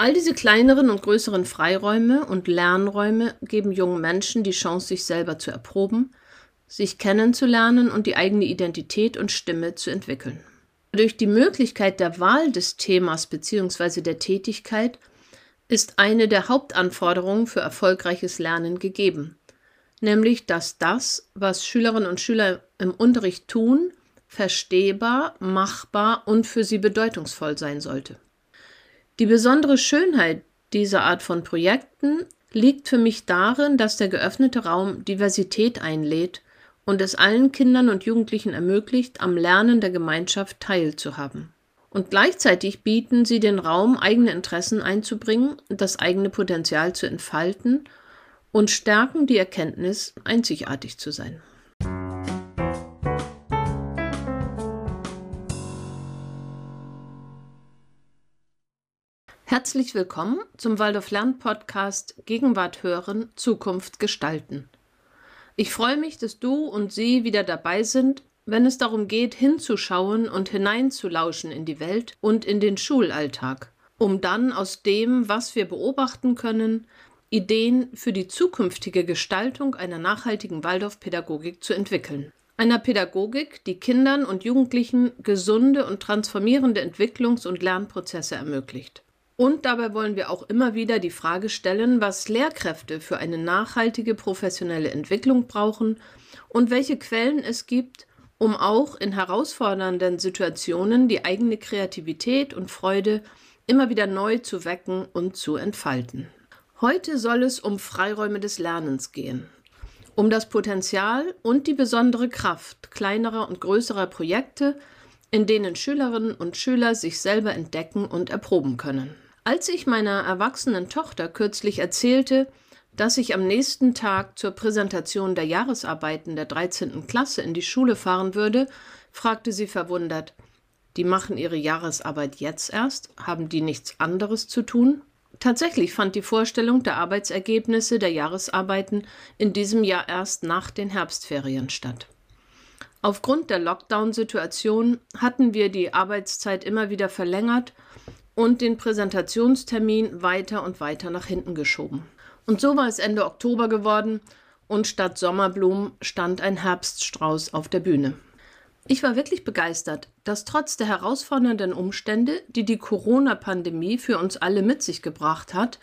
All diese kleineren und größeren Freiräume und Lernräume geben jungen Menschen die Chance, sich selber zu erproben, sich kennenzulernen und die eigene Identität und Stimme zu entwickeln. Durch die Möglichkeit der Wahl des Themas bzw. der Tätigkeit ist eine der Hauptanforderungen für erfolgreiches Lernen gegeben, nämlich dass das, was Schülerinnen und Schüler im Unterricht tun, verstehbar, machbar und für sie bedeutungsvoll sein sollte. Die besondere Schönheit dieser Art von Projekten liegt für mich darin, dass der geöffnete Raum Diversität einlädt und es allen Kindern und Jugendlichen ermöglicht, am Lernen der Gemeinschaft teilzuhaben. Und gleichzeitig bieten sie den Raum, eigene Interessen einzubringen, das eigene Potenzial zu entfalten und stärken die Erkenntnis, einzigartig zu sein. Herzlich willkommen zum Waldorf Lern Podcast Gegenwart hören, Zukunft gestalten. Ich freue mich, dass du und sie wieder dabei sind, wenn es darum geht, hinzuschauen und hineinzulauschen in die Welt und in den Schulalltag, um dann aus dem, was wir beobachten können, Ideen für die zukünftige Gestaltung einer nachhaltigen Waldorfpädagogik zu entwickeln. Einer Pädagogik, die Kindern und Jugendlichen gesunde und transformierende Entwicklungs- und Lernprozesse ermöglicht. Und dabei wollen wir auch immer wieder die Frage stellen, was Lehrkräfte für eine nachhaltige professionelle Entwicklung brauchen und welche Quellen es gibt, um auch in herausfordernden Situationen die eigene Kreativität und Freude immer wieder neu zu wecken und zu entfalten. Heute soll es um Freiräume des Lernens gehen, um das Potenzial und die besondere Kraft kleinerer und größerer Projekte, in denen Schülerinnen und Schüler sich selber entdecken und erproben können. Als ich meiner erwachsenen Tochter kürzlich erzählte, dass ich am nächsten Tag zur Präsentation der Jahresarbeiten der 13. Klasse in die Schule fahren würde, fragte sie verwundert, die machen ihre Jahresarbeit jetzt erst? Haben die nichts anderes zu tun? Tatsächlich fand die Vorstellung der Arbeitsergebnisse der Jahresarbeiten in diesem Jahr erst nach den Herbstferien statt. Aufgrund der Lockdown-Situation hatten wir die Arbeitszeit immer wieder verlängert und den Präsentationstermin weiter und weiter nach hinten geschoben. Und so war es Ende Oktober geworden und statt Sommerblumen stand ein Herbststrauß auf der Bühne. Ich war wirklich begeistert, dass trotz der herausfordernden Umstände, die die Corona-Pandemie für uns alle mit sich gebracht hat,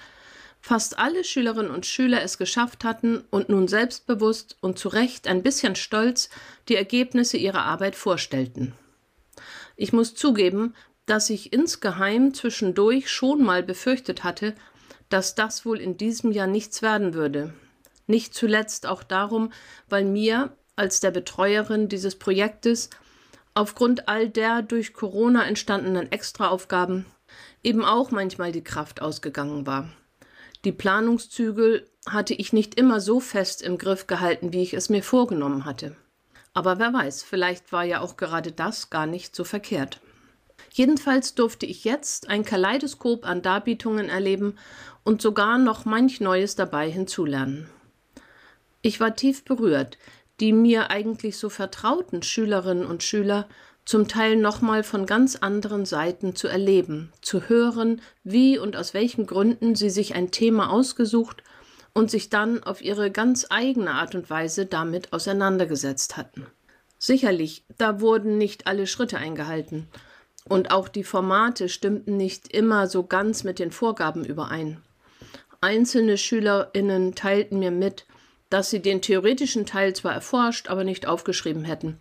fast alle Schülerinnen und Schüler es geschafft hatten und nun selbstbewusst und zu Recht ein bisschen stolz die Ergebnisse ihrer Arbeit vorstellten. Ich muss zugeben, dass ich insgeheim zwischendurch schon mal befürchtet hatte, dass das wohl in diesem Jahr nichts werden würde. Nicht zuletzt auch darum, weil mir als der Betreuerin dieses Projektes aufgrund all der durch Corona entstandenen Extraaufgaben eben auch manchmal die Kraft ausgegangen war. Die Planungszügel hatte ich nicht immer so fest im Griff gehalten, wie ich es mir vorgenommen hatte. Aber wer weiß, vielleicht war ja auch gerade das gar nicht so verkehrt. Jedenfalls durfte ich jetzt ein Kaleidoskop an Darbietungen erleben und sogar noch manch Neues dabei hinzulernen. Ich war tief berührt, die mir eigentlich so vertrauten Schülerinnen und Schüler zum Teil nochmal von ganz anderen Seiten zu erleben, zu hören, wie und aus welchen Gründen sie sich ein Thema ausgesucht und sich dann auf ihre ganz eigene Art und Weise damit auseinandergesetzt hatten. Sicherlich, da wurden nicht alle Schritte eingehalten, und auch die Formate stimmten nicht immer so ganz mit den Vorgaben überein. Einzelne Schülerinnen teilten mir mit, dass sie den theoretischen Teil zwar erforscht, aber nicht aufgeschrieben hätten,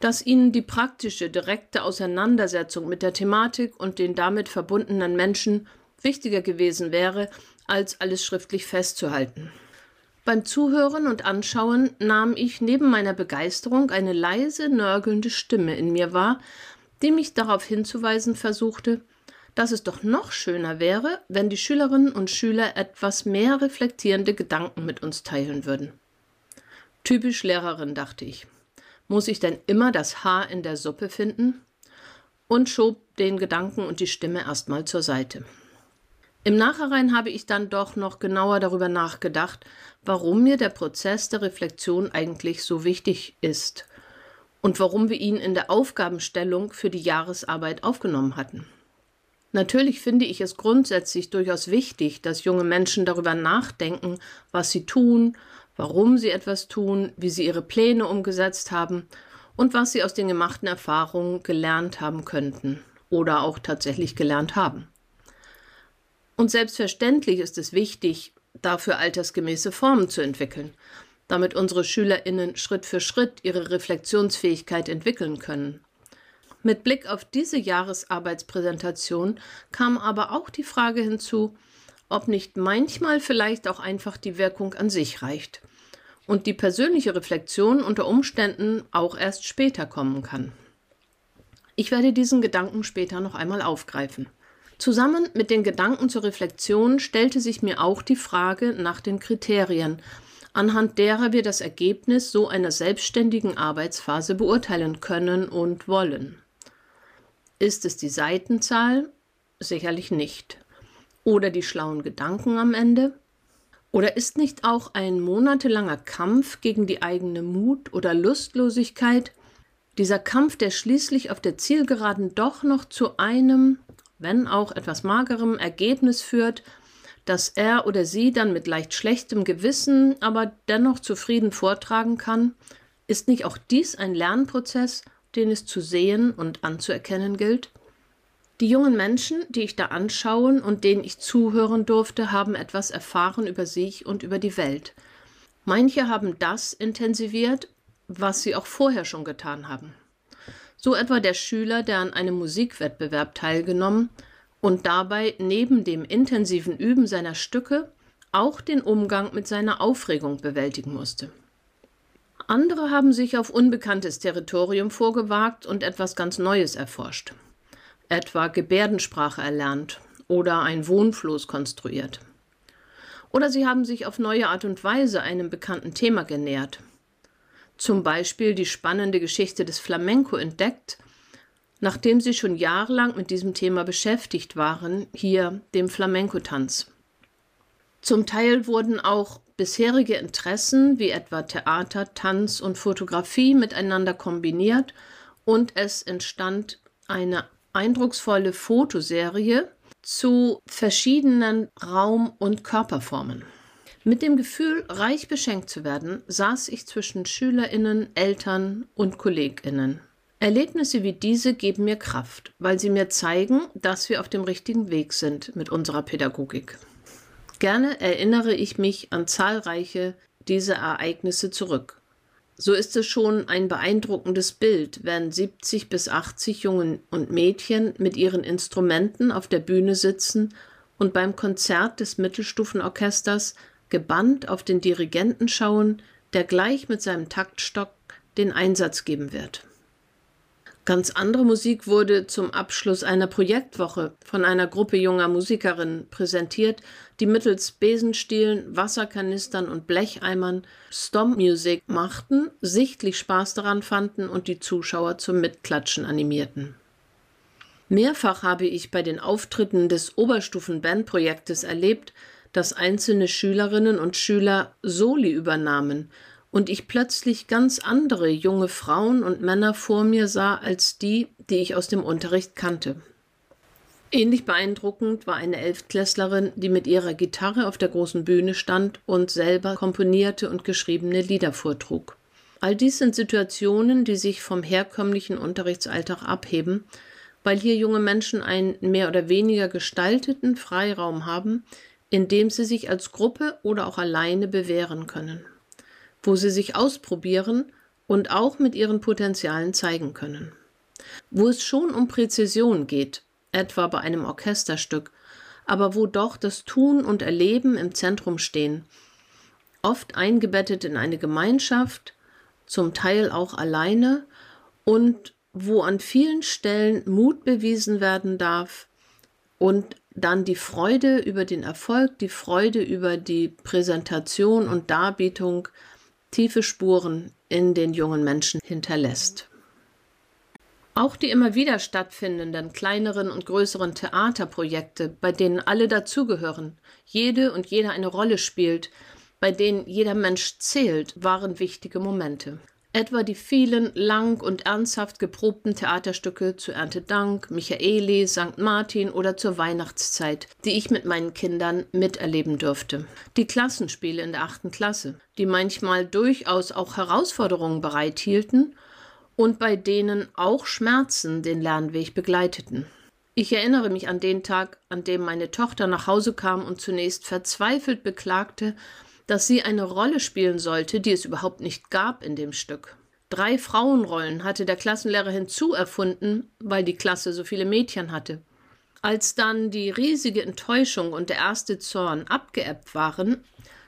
dass ihnen die praktische, direkte Auseinandersetzung mit der Thematik und den damit verbundenen Menschen wichtiger gewesen wäre, als alles schriftlich festzuhalten. Beim Zuhören und Anschauen nahm ich neben meiner Begeisterung eine leise, nörgelnde Stimme in mir wahr, die mich darauf hinzuweisen versuchte, dass es doch noch schöner wäre, wenn die Schülerinnen und Schüler etwas mehr reflektierende Gedanken mit uns teilen würden. Typisch Lehrerin, dachte ich. Muss ich denn immer das Haar in der Suppe finden? Und schob den Gedanken und die Stimme erstmal zur Seite. Im Nachhinein habe ich dann doch noch genauer darüber nachgedacht, warum mir der Prozess der Reflexion eigentlich so wichtig ist und warum wir ihn in der Aufgabenstellung für die Jahresarbeit aufgenommen hatten. Natürlich finde ich es grundsätzlich durchaus wichtig, dass junge Menschen darüber nachdenken, was sie tun, warum sie etwas tun, wie sie ihre Pläne umgesetzt haben und was sie aus den gemachten Erfahrungen gelernt haben könnten oder auch tatsächlich gelernt haben. Und selbstverständlich ist es wichtig, dafür altersgemäße Formen zu entwickeln, damit unsere Schülerinnen Schritt für Schritt ihre Reflexionsfähigkeit entwickeln können. Mit Blick auf diese Jahresarbeitspräsentation kam aber auch die Frage hinzu, ob nicht manchmal vielleicht auch einfach die Wirkung an sich reicht und die persönliche Reflexion unter Umständen auch erst später kommen kann. Ich werde diesen Gedanken später noch einmal aufgreifen. Zusammen mit den Gedanken zur Reflexion stellte sich mir auch die Frage nach den Kriterien, anhand derer wir das Ergebnis so einer selbstständigen Arbeitsphase beurteilen können und wollen. Ist es die Seitenzahl? Sicherlich nicht. Oder die schlauen Gedanken am Ende? Oder ist nicht auch ein monatelanger Kampf gegen die eigene Mut oder Lustlosigkeit, dieser Kampf, der schließlich auf der Zielgeraden doch noch zu einem, wenn auch etwas magerem Ergebnis führt, das er oder sie dann mit leicht schlechtem Gewissen, aber dennoch zufrieden vortragen kann, ist nicht auch dies ein Lernprozess den es zu sehen und anzuerkennen gilt? Die jungen Menschen, die ich da anschauen und denen ich zuhören durfte, haben etwas erfahren über sich und über die Welt. Manche haben das intensiviert, was sie auch vorher schon getan haben. So etwa der Schüler, der an einem Musikwettbewerb teilgenommen und dabei neben dem intensiven Üben seiner Stücke auch den Umgang mit seiner Aufregung bewältigen musste. Andere haben sich auf unbekanntes Territorium vorgewagt und etwas ganz Neues erforscht. Etwa Gebärdensprache erlernt oder ein Wohnfloß konstruiert. Oder sie haben sich auf neue Art und Weise einem bekannten Thema genähert. Zum Beispiel die spannende Geschichte des Flamenco entdeckt, nachdem sie schon jahrelang mit diesem Thema beschäftigt waren, hier dem Flamenco-Tanz. Zum Teil wurden auch bisherige Interessen wie etwa Theater, Tanz und Fotografie miteinander kombiniert und es entstand eine eindrucksvolle Fotoserie zu verschiedenen Raum- und Körperformen. Mit dem Gefühl, reich beschenkt zu werden, saß ich zwischen Schülerinnen, Eltern und Kolleginnen. Erlebnisse wie diese geben mir Kraft, weil sie mir zeigen, dass wir auf dem richtigen Weg sind mit unserer Pädagogik. Gerne erinnere ich mich an zahlreiche dieser Ereignisse zurück. So ist es schon ein beeindruckendes Bild, wenn 70 bis 80 Jungen und Mädchen mit ihren Instrumenten auf der Bühne sitzen und beim Konzert des Mittelstufenorchesters gebannt auf den Dirigenten schauen, der gleich mit seinem Taktstock den Einsatz geben wird. Ganz andere Musik wurde zum Abschluss einer Projektwoche von einer Gruppe junger Musikerinnen präsentiert, die mittels Besenstielen, Wasserkanistern und Blecheimern Stomp-Musik machten, sichtlich Spaß daran fanden und die Zuschauer zum Mitklatschen animierten. Mehrfach habe ich bei den Auftritten des Oberstufen-Bandprojektes erlebt, dass einzelne Schülerinnen und Schüler Soli übernahmen und ich plötzlich ganz andere junge Frauen und Männer vor mir sah als die, die ich aus dem Unterricht kannte. Ähnlich beeindruckend war eine Elftklässlerin, die mit ihrer Gitarre auf der großen Bühne stand und selber komponierte und geschriebene Lieder vortrug. All dies sind Situationen, die sich vom herkömmlichen Unterrichtsalltag abheben, weil hier junge Menschen einen mehr oder weniger gestalteten Freiraum haben, in dem sie sich als Gruppe oder auch alleine bewähren können wo sie sich ausprobieren und auch mit ihren Potenzialen zeigen können. Wo es schon um Präzision geht, etwa bei einem Orchesterstück, aber wo doch das Tun und Erleben im Zentrum stehen, oft eingebettet in eine Gemeinschaft, zum Teil auch alleine und wo an vielen Stellen Mut bewiesen werden darf und dann die Freude über den Erfolg, die Freude über die Präsentation und Darbietung tiefe Spuren in den jungen Menschen hinterlässt. Auch die immer wieder stattfindenden kleineren und größeren Theaterprojekte, bei denen alle dazugehören, jede und jeder eine Rolle spielt, bei denen jeder Mensch zählt, waren wichtige Momente. Etwa die vielen lang und ernsthaft geprobten Theaterstücke zu Erntedank, Michaeli, St. Martin oder zur Weihnachtszeit, die ich mit meinen Kindern miterleben durfte. Die Klassenspiele in der achten Klasse, die manchmal durchaus auch Herausforderungen bereithielten und bei denen auch Schmerzen den Lernweg begleiteten. Ich erinnere mich an den Tag, an dem meine Tochter nach Hause kam und zunächst verzweifelt beklagte, dass sie eine Rolle spielen sollte, die es überhaupt nicht gab in dem Stück. Drei Frauenrollen hatte der Klassenlehrer hinzuerfunden, weil die Klasse so viele Mädchen hatte. Als dann die riesige Enttäuschung und der erste Zorn abgeebbt waren,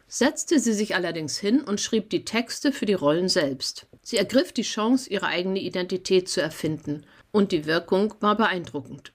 setzte sie sich allerdings hin und schrieb die Texte für die Rollen selbst. Sie ergriff die Chance, ihre eigene Identität zu erfinden, und die Wirkung war beeindruckend.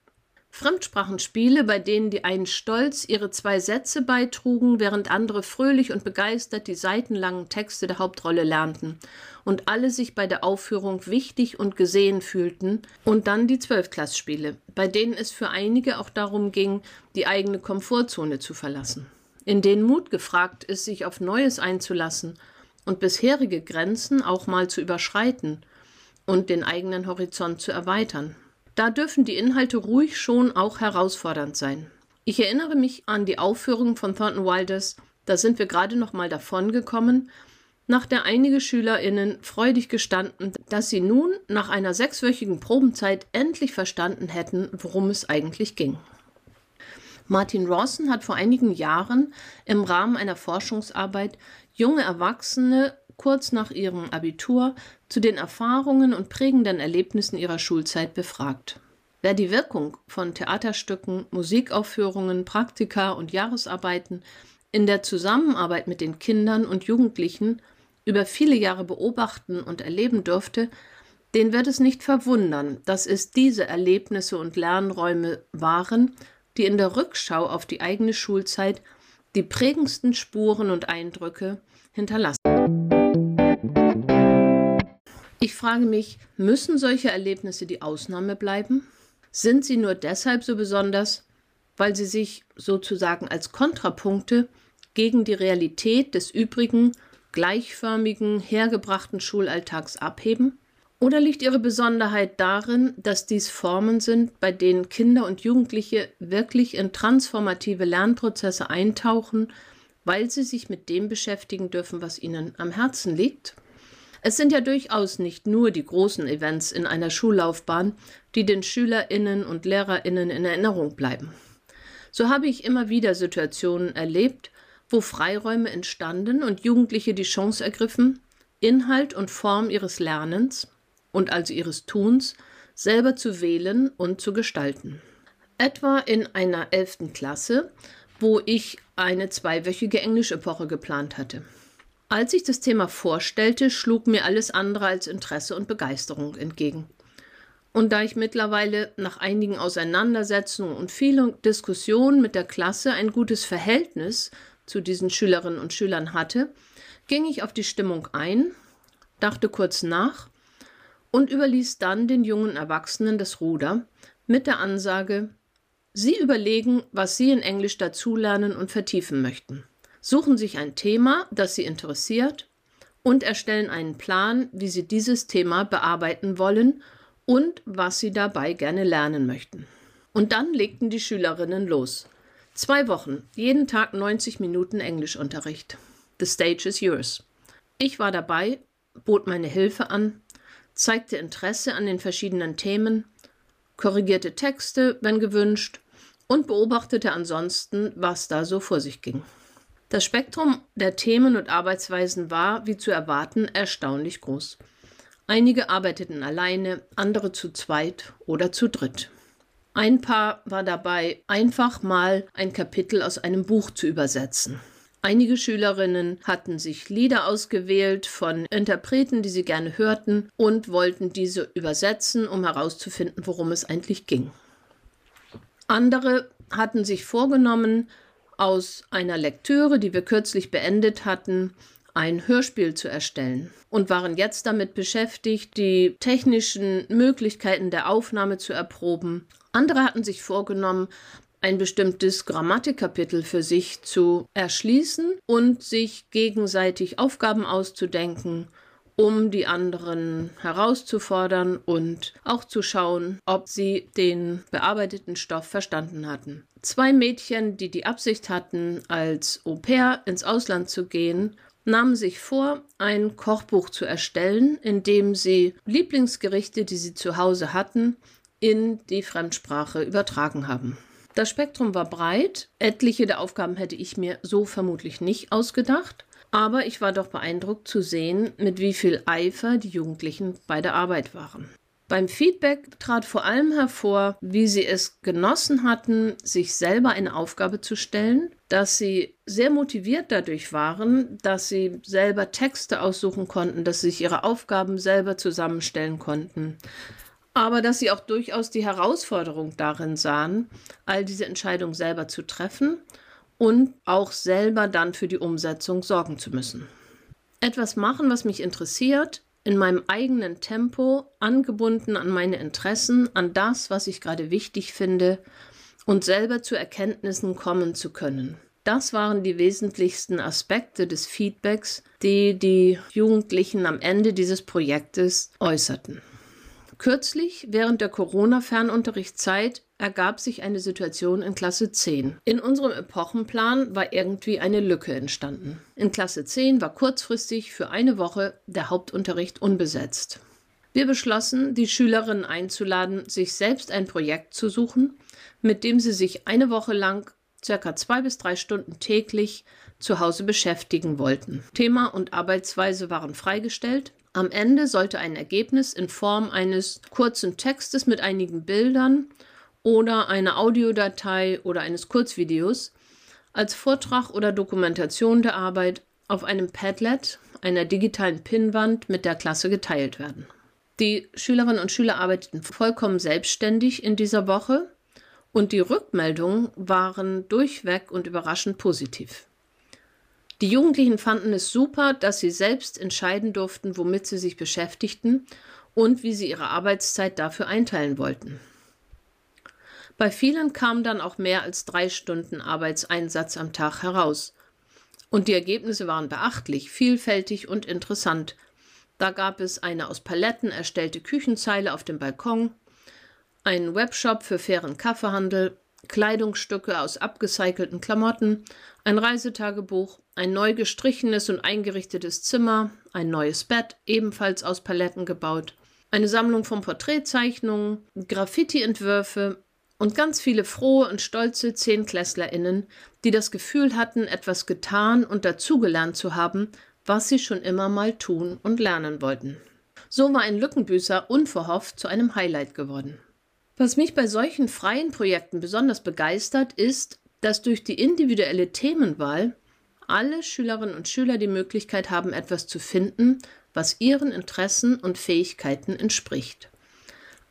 Fremdsprachenspiele, bei denen die einen stolz ihre zwei Sätze beitrugen, während andere fröhlich und begeistert die seitenlangen Texte der Hauptrolle lernten und alle sich bei der Aufführung wichtig und gesehen fühlten, und dann die Zwölfklassspiele, bei denen es für einige auch darum ging, die eigene Komfortzone zu verlassen, in denen Mut gefragt ist, sich auf Neues einzulassen und bisherige Grenzen auch mal zu überschreiten und den eigenen Horizont zu erweitern. Da dürfen die Inhalte ruhig schon auch herausfordernd sein. Ich erinnere mich an die Aufführung von Thornton Wilders, da sind wir gerade noch mal davon gekommen, nach der einige SchülerInnen freudig gestanden, dass sie nun nach einer sechswöchigen Probenzeit endlich verstanden hätten, worum es eigentlich ging. Martin Rawson hat vor einigen Jahren im Rahmen einer Forschungsarbeit junge Erwachsene kurz nach ihrem Abitur zu den Erfahrungen und prägenden Erlebnissen ihrer Schulzeit befragt. Wer die Wirkung von Theaterstücken, Musikaufführungen, Praktika und Jahresarbeiten in der Zusammenarbeit mit den Kindern und Jugendlichen über viele Jahre beobachten und erleben durfte, den wird es nicht verwundern, dass es diese Erlebnisse und Lernräume waren, die in der Rückschau auf die eigene Schulzeit die prägendsten Spuren und Eindrücke hinterlassen. Ich frage mich, müssen solche Erlebnisse die Ausnahme bleiben? Sind sie nur deshalb so besonders, weil sie sich sozusagen als Kontrapunkte gegen die Realität des übrigen, gleichförmigen, hergebrachten Schulalltags abheben? Oder liegt ihre Besonderheit darin, dass dies Formen sind, bei denen Kinder und Jugendliche wirklich in transformative Lernprozesse eintauchen, weil sie sich mit dem beschäftigen dürfen, was ihnen am Herzen liegt? Es sind ja durchaus nicht nur die großen Events in einer Schullaufbahn, die den Schülerinnen und Lehrerinnen in Erinnerung bleiben. So habe ich immer wieder Situationen erlebt, wo Freiräume entstanden und Jugendliche die Chance ergriffen, Inhalt und Form ihres Lernens und also ihres Tuns selber zu wählen und zu gestalten. Etwa in einer elften Klasse, wo ich eine zweiwöchige Englischepoche geplant hatte. Als ich das Thema vorstellte, schlug mir alles andere als Interesse und Begeisterung entgegen. Und da ich mittlerweile nach einigen Auseinandersetzungen und vielen Diskussionen mit der Klasse ein gutes Verhältnis zu diesen Schülerinnen und Schülern hatte, ging ich auf die Stimmung ein, dachte kurz nach und überließ dann den jungen Erwachsenen das Ruder mit der Ansage, Sie überlegen, was Sie in Englisch dazulernen und vertiefen möchten suchen sich ein Thema, das sie interessiert und erstellen einen Plan, wie sie dieses Thema bearbeiten wollen und was sie dabei gerne lernen möchten. Und dann legten die Schülerinnen los. Zwei Wochen, jeden Tag 90 Minuten Englischunterricht. The stage is yours. Ich war dabei, bot meine Hilfe an, zeigte Interesse an den verschiedenen Themen, korrigierte Texte, wenn gewünscht, und beobachtete ansonsten, was da so vor sich ging. Das Spektrum der Themen und Arbeitsweisen war, wie zu erwarten, erstaunlich groß. Einige arbeiteten alleine, andere zu zweit oder zu dritt. Ein Paar war dabei, einfach mal ein Kapitel aus einem Buch zu übersetzen. Einige Schülerinnen hatten sich Lieder ausgewählt von Interpreten, die sie gerne hörten, und wollten diese übersetzen, um herauszufinden, worum es eigentlich ging. Andere hatten sich vorgenommen, aus einer Lektüre, die wir kürzlich beendet hatten, ein Hörspiel zu erstellen und waren jetzt damit beschäftigt, die technischen Möglichkeiten der Aufnahme zu erproben. Andere hatten sich vorgenommen, ein bestimmtes Grammatikkapitel für sich zu erschließen und sich gegenseitig Aufgaben auszudenken um die anderen herauszufordern und auch zu schauen, ob sie den bearbeiteten Stoff verstanden hatten. Zwei Mädchen, die die Absicht hatten, als Au pair ins Ausland zu gehen, nahmen sich vor, ein Kochbuch zu erstellen, in dem sie Lieblingsgerichte, die sie zu Hause hatten, in die Fremdsprache übertragen haben. Das Spektrum war breit. Etliche der Aufgaben hätte ich mir so vermutlich nicht ausgedacht. Aber ich war doch beeindruckt zu sehen, mit wie viel Eifer die Jugendlichen bei der Arbeit waren. Beim Feedback trat vor allem hervor, wie sie es genossen hatten, sich selber eine Aufgabe zu stellen, dass sie sehr motiviert dadurch waren, dass sie selber Texte aussuchen konnten, dass sie sich ihre Aufgaben selber zusammenstellen konnten, aber dass sie auch durchaus die Herausforderung darin sahen, all diese Entscheidungen selber zu treffen und auch selber dann für die Umsetzung sorgen zu müssen. Etwas machen, was mich interessiert, in meinem eigenen Tempo, angebunden an meine Interessen, an das, was ich gerade wichtig finde und selber zu Erkenntnissen kommen zu können. Das waren die wesentlichsten Aspekte des Feedbacks, die die Jugendlichen am Ende dieses Projektes äußerten. Kürzlich, während der Corona-Fernunterrichtszeit, ergab sich eine Situation in Klasse 10. In unserem Epochenplan war irgendwie eine Lücke entstanden. In Klasse 10 war kurzfristig für eine Woche der Hauptunterricht unbesetzt. Wir beschlossen, die Schülerinnen einzuladen, sich selbst ein Projekt zu suchen, mit dem sie sich eine Woche lang circa zwei bis drei Stunden täglich zu Hause beschäftigen wollten. Thema und Arbeitsweise waren freigestellt. Am Ende sollte ein Ergebnis in Form eines kurzen Textes mit einigen Bildern oder einer Audiodatei oder eines Kurzvideos als Vortrag oder Dokumentation der Arbeit auf einem Padlet, einer digitalen Pinnwand mit der Klasse geteilt werden. Die Schülerinnen und Schüler arbeiteten vollkommen selbstständig in dieser Woche und die Rückmeldungen waren durchweg und überraschend positiv. Die Jugendlichen fanden es super, dass sie selbst entscheiden durften, womit sie sich beschäftigten und wie sie ihre Arbeitszeit dafür einteilen wollten. Bei vielen kam dann auch mehr als drei Stunden Arbeitseinsatz am Tag heraus. Und die Ergebnisse waren beachtlich, vielfältig und interessant. Da gab es eine aus Paletten erstellte Küchenzeile auf dem Balkon, einen Webshop für fairen Kaffeehandel, Kleidungsstücke aus abgecycelten Klamotten, ein Reisetagebuch, ein neu gestrichenes und eingerichtetes Zimmer, ein neues Bett, ebenfalls aus Paletten gebaut, eine Sammlung von Porträtzeichnungen, Graffiti-Entwürfe, und ganz viele frohe und stolze ZehnklässlerInnen, die das Gefühl hatten, etwas getan und dazugelernt zu haben, was sie schon immer mal tun und lernen wollten. So war ein Lückenbüßer unverhofft zu einem Highlight geworden. Was mich bei solchen freien Projekten besonders begeistert, ist, dass durch die individuelle Themenwahl alle Schülerinnen und Schüler die Möglichkeit haben, etwas zu finden, was ihren Interessen und Fähigkeiten entspricht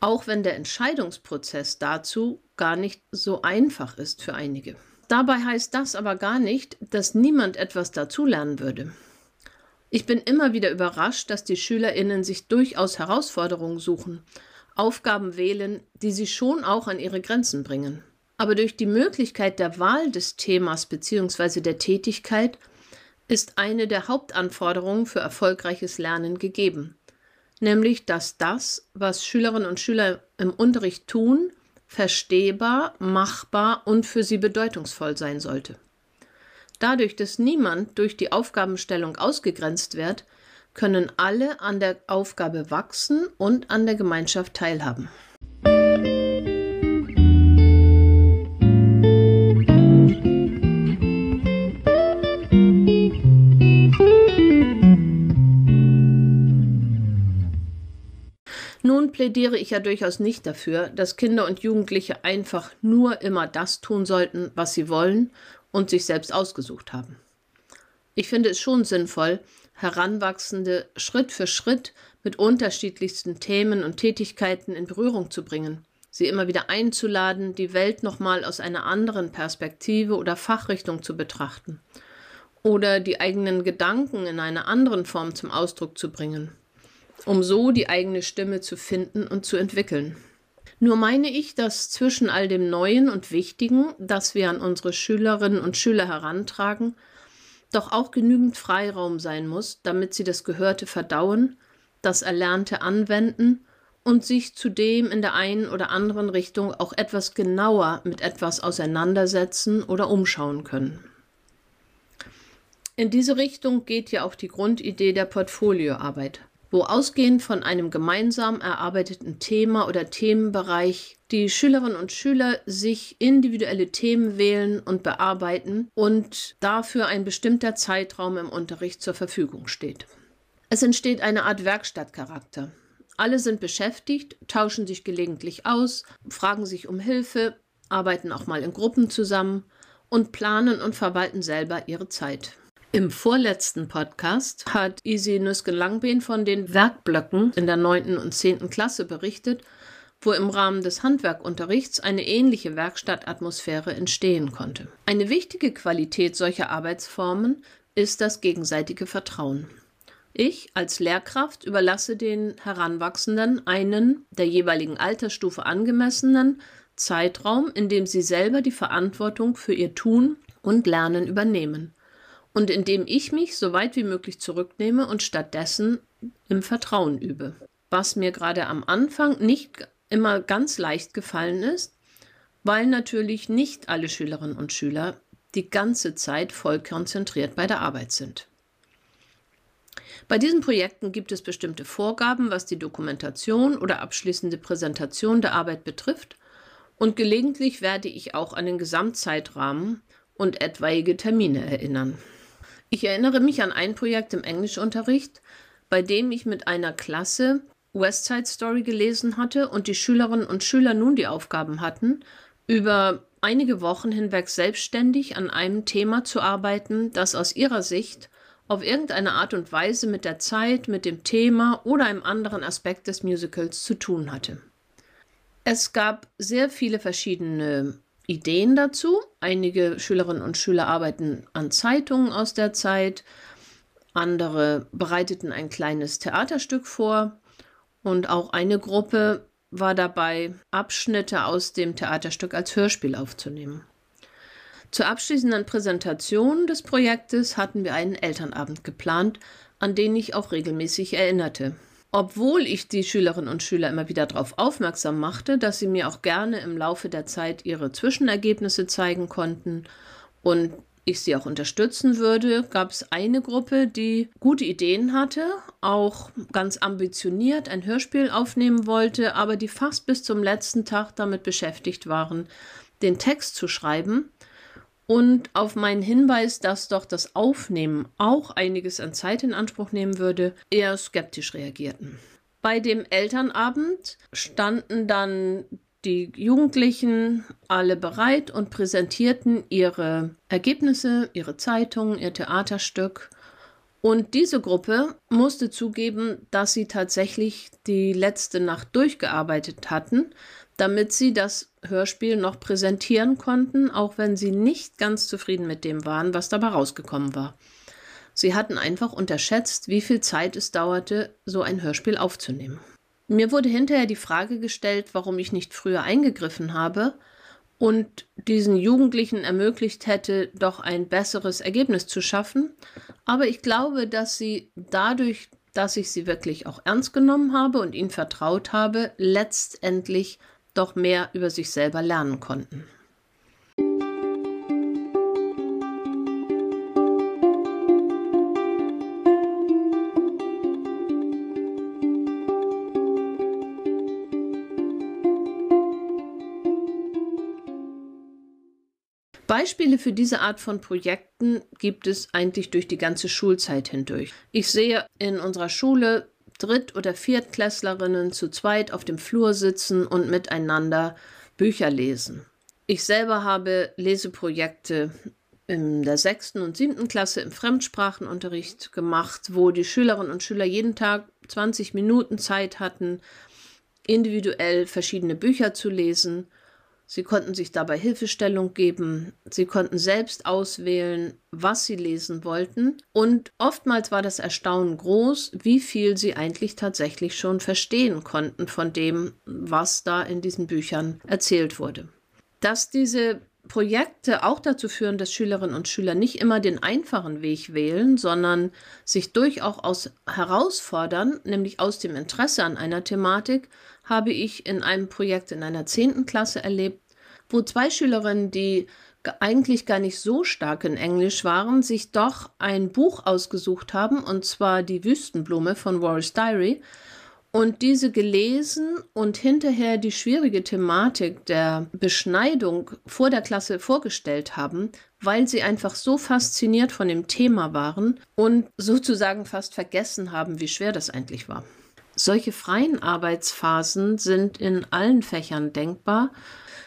auch wenn der Entscheidungsprozess dazu gar nicht so einfach ist für einige. Dabei heißt das aber gar nicht, dass niemand etwas dazulernen würde. Ich bin immer wieder überrascht, dass die Schülerinnen sich durchaus Herausforderungen suchen, Aufgaben wählen, die sie schon auch an ihre Grenzen bringen. Aber durch die Möglichkeit der Wahl des Themas bzw. der Tätigkeit ist eine der Hauptanforderungen für erfolgreiches Lernen gegeben nämlich dass das, was Schülerinnen und Schüler im Unterricht tun, verstehbar, machbar und für sie bedeutungsvoll sein sollte. Dadurch, dass niemand durch die Aufgabenstellung ausgegrenzt wird, können alle an der Aufgabe wachsen und an der Gemeinschaft teilhaben. Nun plädiere ich ja durchaus nicht dafür, dass Kinder und Jugendliche einfach nur immer das tun sollten, was sie wollen und sich selbst ausgesucht haben. Ich finde es schon sinnvoll, Heranwachsende Schritt für Schritt mit unterschiedlichsten Themen und Tätigkeiten in Berührung zu bringen, sie immer wieder einzuladen, die Welt nochmal aus einer anderen Perspektive oder Fachrichtung zu betrachten oder die eigenen Gedanken in einer anderen Form zum Ausdruck zu bringen um so die eigene Stimme zu finden und zu entwickeln. Nur meine ich, dass zwischen all dem Neuen und Wichtigen, das wir an unsere Schülerinnen und Schüler herantragen, doch auch genügend Freiraum sein muss, damit sie das Gehörte verdauen, das Erlernte anwenden und sich zudem in der einen oder anderen Richtung auch etwas genauer mit etwas auseinandersetzen oder umschauen können. In diese Richtung geht ja auch die Grundidee der Portfolioarbeit, wo ausgehend von einem gemeinsam erarbeiteten Thema oder Themenbereich die Schülerinnen und Schüler sich individuelle Themen wählen und bearbeiten und dafür ein bestimmter Zeitraum im Unterricht zur Verfügung steht. Es entsteht eine Art Werkstattcharakter. Alle sind beschäftigt, tauschen sich gelegentlich aus, fragen sich um Hilfe, arbeiten auch mal in Gruppen zusammen und planen und verwalten selber ihre Zeit. Im vorletzten Podcast hat Isi Nüsken-Langbehn von den Werkblöcken in der 9. und 10. Klasse berichtet, wo im Rahmen des Handwerkunterrichts eine ähnliche Werkstattatmosphäre entstehen konnte. Eine wichtige Qualität solcher Arbeitsformen ist das gegenseitige Vertrauen. Ich als Lehrkraft überlasse den Heranwachsenden einen der jeweiligen Altersstufe angemessenen Zeitraum, in dem sie selber die Verantwortung für ihr Tun und Lernen übernehmen und in dem ich mich so weit wie möglich zurücknehme und stattdessen im Vertrauen übe. Was mir gerade am Anfang nicht immer ganz leicht gefallen ist, weil natürlich nicht alle Schülerinnen und Schüler die ganze Zeit voll konzentriert bei der Arbeit sind. Bei diesen Projekten gibt es bestimmte Vorgaben, was die Dokumentation oder abschließende Präsentation der Arbeit betrifft, und gelegentlich werde ich auch an den Gesamtzeitrahmen und etwaige Termine erinnern. Ich erinnere mich an ein Projekt im Englischunterricht, bei dem ich mit einer Klasse West Side Story gelesen hatte und die Schülerinnen und Schüler nun die Aufgaben hatten, über einige Wochen hinweg selbstständig an einem Thema zu arbeiten, das aus ihrer Sicht auf irgendeine Art und Weise mit der Zeit, mit dem Thema oder einem anderen Aspekt des Musicals zu tun hatte. Es gab sehr viele verschiedene Ideen dazu. Einige Schülerinnen und Schüler arbeiten an Zeitungen aus der Zeit, andere bereiteten ein kleines Theaterstück vor und auch eine Gruppe war dabei, Abschnitte aus dem Theaterstück als Hörspiel aufzunehmen. Zur abschließenden Präsentation des Projektes hatten wir einen Elternabend geplant, an den ich auch regelmäßig erinnerte. Obwohl ich die Schülerinnen und Schüler immer wieder darauf aufmerksam machte, dass sie mir auch gerne im Laufe der Zeit ihre Zwischenergebnisse zeigen konnten und ich sie auch unterstützen würde, gab es eine Gruppe, die gute Ideen hatte, auch ganz ambitioniert ein Hörspiel aufnehmen wollte, aber die fast bis zum letzten Tag damit beschäftigt waren, den Text zu schreiben und auf meinen Hinweis, dass doch das Aufnehmen auch einiges an Zeit in Anspruch nehmen würde, eher skeptisch reagierten. Bei dem Elternabend standen dann die Jugendlichen alle bereit und präsentierten ihre Ergebnisse, ihre Zeitung, ihr Theaterstück. Und diese Gruppe musste zugeben, dass sie tatsächlich die letzte Nacht durchgearbeitet hatten, damit sie das Hörspiel noch präsentieren konnten, auch wenn sie nicht ganz zufrieden mit dem waren, was dabei rausgekommen war. Sie hatten einfach unterschätzt, wie viel Zeit es dauerte, so ein Hörspiel aufzunehmen. Mir wurde hinterher die Frage gestellt, warum ich nicht früher eingegriffen habe und diesen Jugendlichen ermöglicht hätte, doch ein besseres Ergebnis zu schaffen. Aber ich glaube, dass sie dadurch, dass ich sie wirklich auch ernst genommen habe und ihnen vertraut habe, letztendlich doch mehr über sich selber lernen konnten. Beispiele für diese Art von Projekten gibt es eigentlich durch die ganze Schulzeit hindurch. Ich sehe in unserer Schule Dritt- oder Viertklässlerinnen zu zweit auf dem Flur sitzen und miteinander Bücher lesen. Ich selber habe Leseprojekte in der sechsten und siebten Klasse im Fremdsprachenunterricht gemacht, wo die Schülerinnen und Schüler jeden Tag 20 Minuten Zeit hatten, individuell verschiedene Bücher zu lesen Sie konnten sich dabei Hilfestellung geben, sie konnten selbst auswählen, was sie lesen wollten, und oftmals war das Erstaunen groß, wie viel sie eigentlich tatsächlich schon verstehen konnten von dem, was da in diesen Büchern erzählt wurde. Dass diese Projekte auch dazu führen, dass Schülerinnen und Schüler nicht immer den einfachen Weg wählen, sondern sich durchaus herausfordern, nämlich aus dem Interesse an einer Thematik, habe ich in einem Projekt in einer zehnten Klasse erlebt, wo zwei Schülerinnen, die eigentlich gar nicht so stark in Englisch waren, sich doch ein Buch ausgesucht haben, und zwar Die Wüstenblume von Wallace Diary, und diese gelesen und hinterher die schwierige Thematik der Beschneidung vor der Klasse vorgestellt haben, weil sie einfach so fasziniert von dem Thema waren und sozusagen fast vergessen haben, wie schwer das eigentlich war. Solche freien Arbeitsphasen sind in allen Fächern denkbar.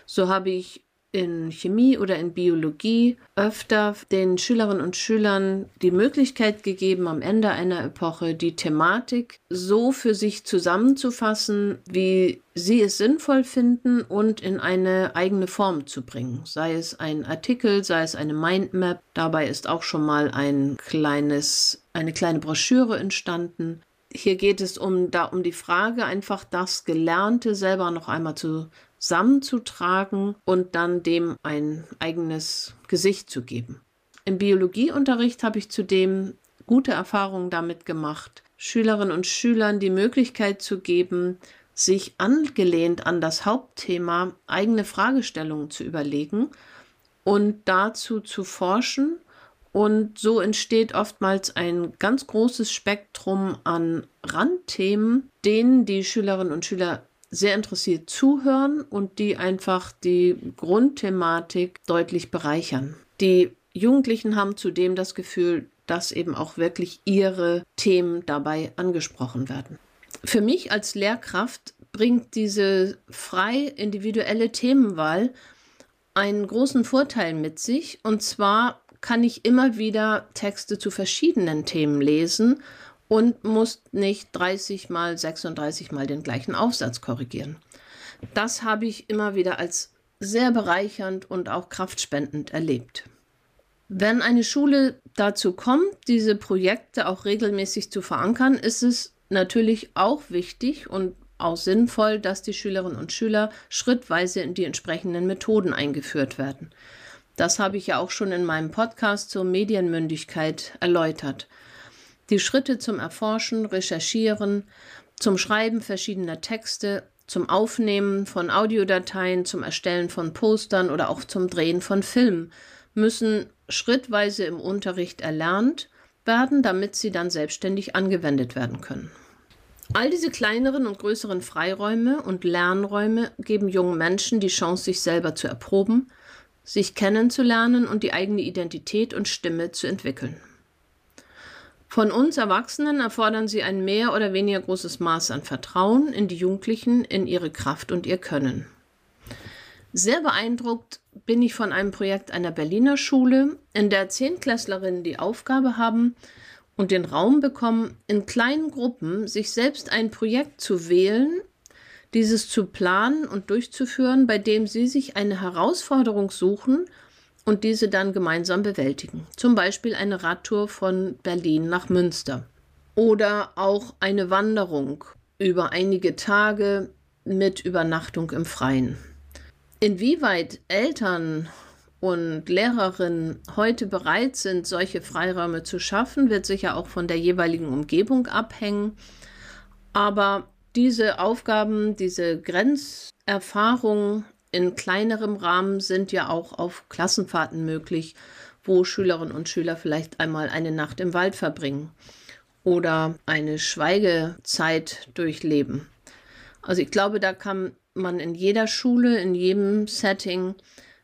So habe ich in Chemie oder in Biologie öfter den Schülerinnen und Schülern die Möglichkeit gegeben, am Ende einer Epoche die Thematik so für sich zusammenzufassen, wie sie es sinnvoll finden und in eine eigene Form zu bringen. Sei es ein Artikel, sei es eine Mindmap. Dabei ist auch schon mal ein kleines, eine kleine Broschüre entstanden. Hier geht es um, da, um die Frage, einfach das Gelernte selber noch einmal zu zusammenzutragen und dann dem ein eigenes Gesicht zu geben. Im Biologieunterricht habe ich zudem gute Erfahrungen damit gemacht, Schülerinnen und Schülern die Möglichkeit zu geben, sich angelehnt an das Hauptthema eigene Fragestellungen zu überlegen und dazu zu forschen. Und so entsteht oftmals ein ganz großes Spektrum an Randthemen, denen die Schülerinnen und Schüler sehr interessiert zuhören und die einfach die Grundthematik deutlich bereichern. Die Jugendlichen haben zudem das Gefühl, dass eben auch wirklich ihre Themen dabei angesprochen werden. Für mich als Lehrkraft bringt diese frei individuelle Themenwahl einen großen Vorteil mit sich. Und zwar kann ich immer wieder Texte zu verschiedenen Themen lesen und musst nicht 30 mal 36 mal den gleichen Aufsatz korrigieren. Das habe ich immer wieder als sehr bereichernd und auch kraftspendend erlebt. Wenn eine Schule dazu kommt, diese Projekte auch regelmäßig zu verankern, ist es natürlich auch wichtig und auch sinnvoll, dass die Schülerinnen und Schüler schrittweise in die entsprechenden Methoden eingeführt werden. Das habe ich ja auch schon in meinem Podcast zur Medienmündigkeit erläutert die Schritte zum Erforschen, Recherchieren, zum Schreiben verschiedener Texte, zum Aufnehmen von Audiodateien, zum Erstellen von Postern oder auch zum Drehen von Filmen müssen schrittweise im Unterricht erlernt werden, damit sie dann selbstständig angewendet werden können. All diese kleineren und größeren Freiräume und Lernräume geben jungen Menschen die Chance, sich selber zu erproben, sich kennenzulernen und die eigene Identität und Stimme zu entwickeln. Von uns Erwachsenen erfordern sie ein mehr oder weniger großes Maß an Vertrauen in die Jugendlichen, in ihre Kraft und ihr Können. Sehr beeindruckt bin ich von einem Projekt einer Berliner Schule, in der Zehntklässlerinnen die Aufgabe haben und den Raum bekommen, in kleinen Gruppen sich selbst ein Projekt zu wählen, dieses zu planen und durchzuführen, bei dem sie sich eine Herausforderung suchen und diese dann gemeinsam bewältigen. Zum Beispiel eine Radtour von Berlin nach Münster oder auch eine Wanderung über einige Tage mit Übernachtung im Freien. Inwieweit Eltern und Lehrerinnen heute bereit sind, solche Freiräume zu schaffen, wird sicher auch von der jeweiligen Umgebung abhängen. Aber diese Aufgaben, diese Grenzerfahrungen in kleinerem Rahmen sind ja auch auf Klassenfahrten möglich, wo Schülerinnen und Schüler vielleicht einmal eine Nacht im Wald verbringen oder eine Schweigezeit durchleben. Also ich glaube, da kann man in jeder Schule, in jedem Setting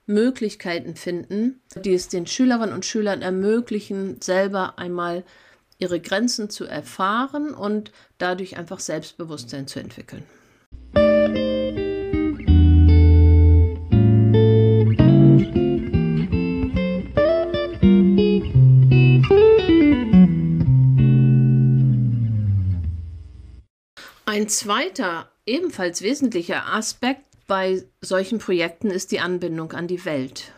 Möglichkeiten finden, die es den Schülerinnen und Schülern ermöglichen, selber einmal ihre Grenzen zu erfahren und dadurch einfach Selbstbewusstsein zu entwickeln. Ein zweiter, ebenfalls wesentlicher Aspekt bei solchen Projekten ist die Anbindung an die Welt.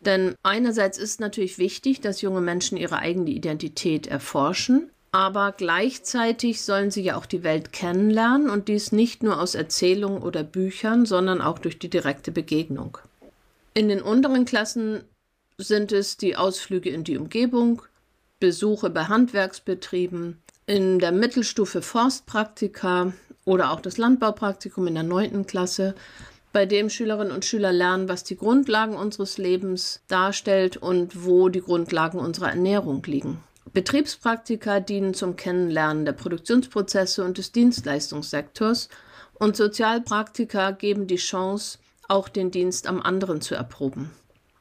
Denn einerseits ist natürlich wichtig, dass junge Menschen ihre eigene Identität erforschen, aber gleichzeitig sollen sie ja auch die Welt kennenlernen und dies nicht nur aus Erzählungen oder Büchern, sondern auch durch die direkte Begegnung. In den unteren Klassen sind es die Ausflüge in die Umgebung, Besuche bei Handwerksbetrieben, in der Mittelstufe Forstpraktika oder auch das Landbaupraktikum in der neunten Klasse, bei dem Schülerinnen und Schüler lernen, was die Grundlagen unseres Lebens darstellt und wo die Grundlagen unserer Ernährung liegen. Betriebspraktika dienen zum Kennenlernen der Produktionsprozesse und des Dienstleistungssektors und Sozialpraktika geben die Chance, auch den Dienst am anderen zu erproben.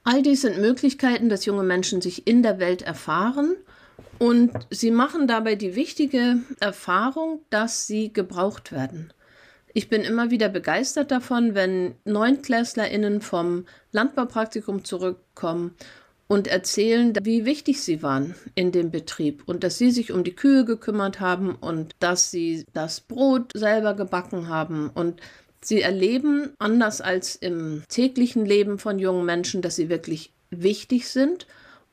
All dies sind Möglichkeiten, dass junge Menschen sich in der Welt erfahren und sie machen dabei die wichtige Erfahrung, dass sie gebraucht werden. Ich bin immer wieder begeistert davon, wenn NeunklässlerInnen vom Landbaupraktikum zurückkommen und erzählen, wie wichtig sie waren in dem Betrieb und dass sie sich um die Kühe gekümmert haben und dass sie das Brot selber gebacken haben und sie erleben, anders als im täglichen Leben von jungen Menschen, dass sie wirklich wichtig sind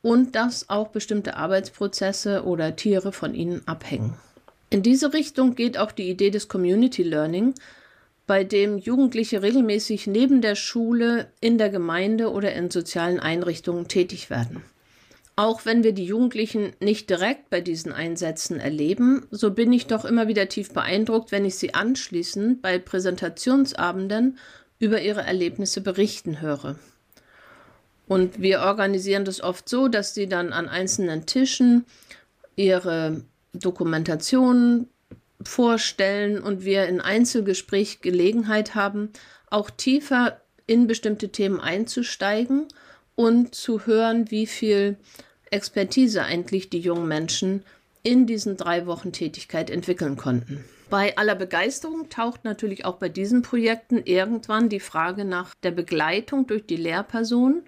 und dass auch bestimmte Arbeitsprozesse oder Tiere von ihnen abhängen. In diese Richtung geht auch die Idee des Community Learning, bei dem Jugendliche regelmäßig neben der Schule in der Gemeinde oder in sozialen Einrichtungen tätig werden. Auch wenn wir die Jugendlichen nicht direkt bei diesen Einsätzen erleben, so bin ich doch immer wieder tief beeindruckt, wenn ich sie anschließend bei Präsentationsabenden über ihre Erlebnisse berichten höre. Und wir organisieren das oft so, dass sie dann an einzelnen Tischen ihre Dokumentationen vorstellen und wir in Einzelgespräch Gelegenheit haben, auch tiefer in bestimmte Themen einzusteigen und zu hören, wie viel Expertise eigentlich die jungen Menschen in diesen drei Wochen Tätigkeit entwickeln konnten. Bei aller Begeisterung taucht natürlich auch bei diesen Projekten irgendwann die Frage nach der Begleitung durch die Lehrperson,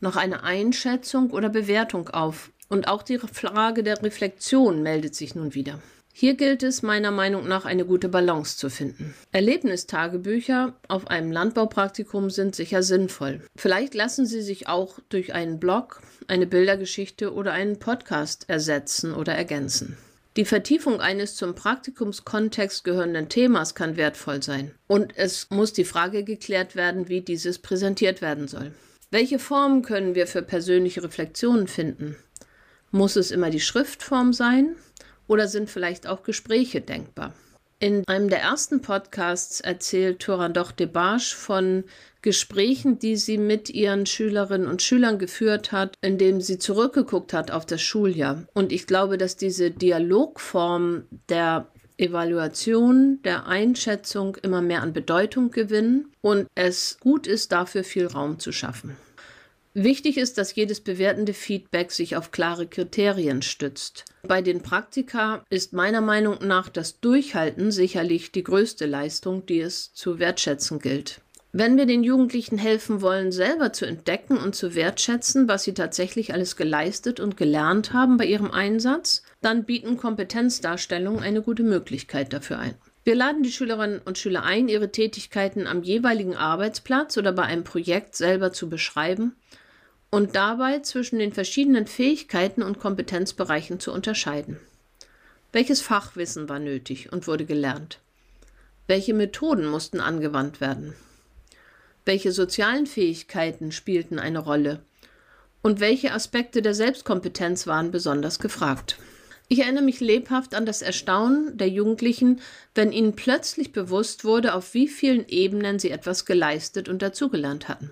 nach einer Einschätzung oder Bewertung auf. Und auch die Frage der Reflexion meldet sich nun wieder. Hier gilt es meiner Meinung nach eine gute Balance zu finden. Erlebnistagebücher auf einem Landbaupraktikum sind sicher sinnvoll. Vielleicht lassen sie sich auch durch einen Blog, eine Bildergeschichte oder einen Podcast ersetzen oder ergänzen. Die Vertiefung eines zum Praktikumskontext gehörenden Themas kann wertvoll sein. Und es muss die Frage geklärt werden, wie dieses präsentiert werden soll. Welche Formen können wir für persönliche Reflexionen finden? Muss es immer die Schriftform sein? Oder sind vielleicht auch Gespräche denkbar? In einem der ersten Podcasts erzählt Turandot Debarge von Gesprächen, die sie mit ihren Schülerinnen und Schülern geführt hat, indem sie zurückgeguckt hat auf das Schuljahr. Und ich glaube, dass diese Dialogform der Evaluation, der Einschätzung immer mehr an Bedeutung gewinnen und es gut ist, dafür viel Raum zu schaffen. Wichtig ist, dass jedes bewertende Feedback sich auf klare Kriterien stützt. Bei den Praktika ist meiner Meinung nach das Durchhalten sicherlich die größte Leistung, die es zu wertschätzen gilt. Wenn wir den Jugendlichen helfen wollen, selber zu entdecken und zu wertschätzen, was sie tatsächlich alles geleistet und gelernt haben bei ihrem Einsatz, dann bieten Kompetenzdarstellungen eine gute Möglichkeit dafür ein. Wir laden die Schülerinnen und Schüler ein, ihre Tätigkeiten am jeweiligen Arbeitsplatz oder bei einem Projekt selber zu beschreiben und dabei zwischen den verschiedenen Fähigkeiten und Kompetenzbereichen zu unterscheiden. Welches Fachwissen war nötig und wurde gelernt? Welche Methoden mussten angewandt werden? Welche sozialen Fähigkeiten spielten eine Rolle? Und welche Aspekte der Selbstkompetenz waren besonders gefragt? Ich erinnere mich lebhaft an das Erstaunen der Jugendlichen, wenn ihnen plötzlich bewusst wurde, auf wie vielen Ebenen sie etwas geleistet und dazugelernt hatten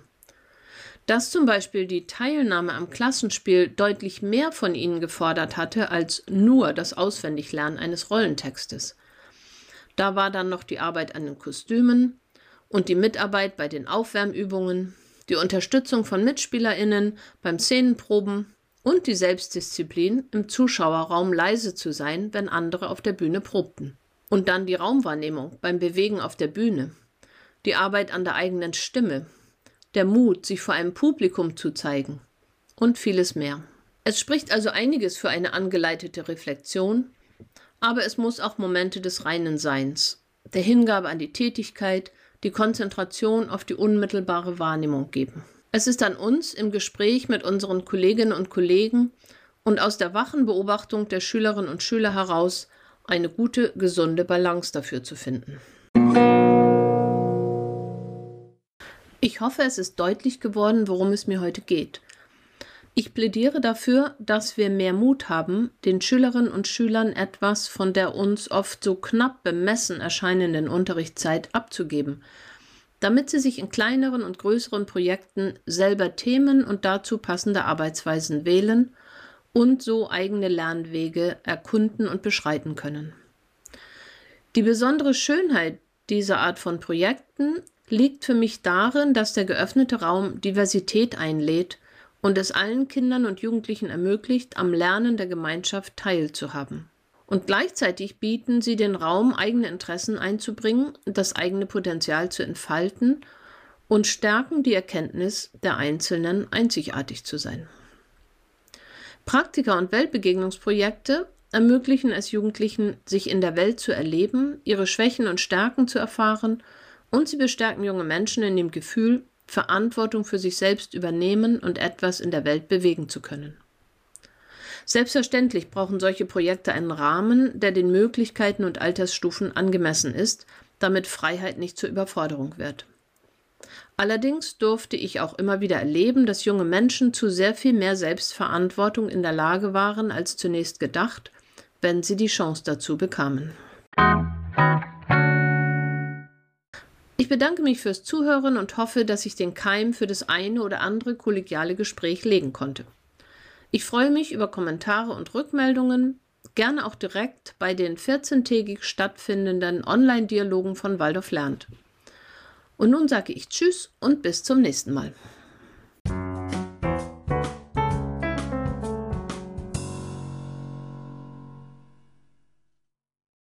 dass zum Beispiel die Teilnahme am Klassenspiel deutlich mehr von ihnen gefordert hatte als nur das Auswendiglernen eines Rollentextes. Da war dann noch die Arbeit an den Kostümen und die Mitarbeit bei den Aufwärmübungen, die Unterstützung von Mitspielerinnen beim Szenenproben und die Selbstdisziplin, im Zuschauerraum leise zu sein, wenn andere auf der Bühne probten. Und dann die Raumwahrnehmung beim Bewegen auf der Bühne, die Arbeit an der eigenen Stimme, der Mut, sich vor einem Publikum zu zeigen und vieles mehr. Es spricht also einiges für eine angeleitete Reflexion, aber es muss auch Momente des reinen Seins, der Hingabe an die Tätigkeit, die Konzentration auf die unmittelbare Wahrnehmung geben. Es ist an uns, im Gespräch mit unseren Kolleginnen und Kollegen und aus der wachen Beobachtung der Schülerinnen und Schüler heraus, eine gute, gesunde Balance dafür zu finden. Ich hoffe, es ist deutlich geworden, worum es mir heute geht. Ich plädiere dafür, dass wir mehr Mut haben, den Schülerinnen und Schülern etwas von der uns oft so knapp bemessen erscheinenden Unterrichtszeit abzugeben, damit sie sich in kleineren und größeren Projekten selber Themen und dazu passende Arbeitsweisen wählen und so eigene Lernwege erkunden und beschreiten können. Die besondere Schönheit dieser Art von Projekten liegt für mich darin, dass der geöffnete Raum Diversität einlädt und es allen Kindern und Jugendlichen ermöglicht, am Lernen der Gemeinschaft teilzuhaben. Und gleichzeitig bieten sie den Raum, eigene Interessen einzubringen, das eigene Potenzial zu entfalten und stärken die Erkenntnis der Einzelnen, einzigartig zu sein. Praktika und Weltbegegnungsprojekte ermöglichen es Jugendlichen, sich in der Welt zu erleben, ihre Schwächen und Stärken zu erfahren und sie bestärken junge Menschen in dem Gefühl, Verantwortung für sich selbst übernehmen und etwas in der Welt bewegen zu können. Selbstverständlich brauchen solche Projekte einen Rahmen, der den Möglichkeiten und Altersstufen angemessen ist, damit Freiheit nicht zur Überforderung wird. Allerdings durfte ich auch immer wieder erleben, dass junge Menschen zu sehr viel mehr Selbstverantwortung in der Lage waren als zunächst gedacht, wenn sie die Chance dazu bekamen. Ich bedanke mich fürs Zuhören und hoffe, dass ich den Keim für das eine oder andere kollegiale Gespräch legen konnte. Ich freue mich über Kommentare und Rückmeldungen, gerne auch direkt bei den 14-tägig stattfindenden Online-Dialogen von Waldorf lernt. Und nun sage ich Tschüss und bis zum nächsten Mal.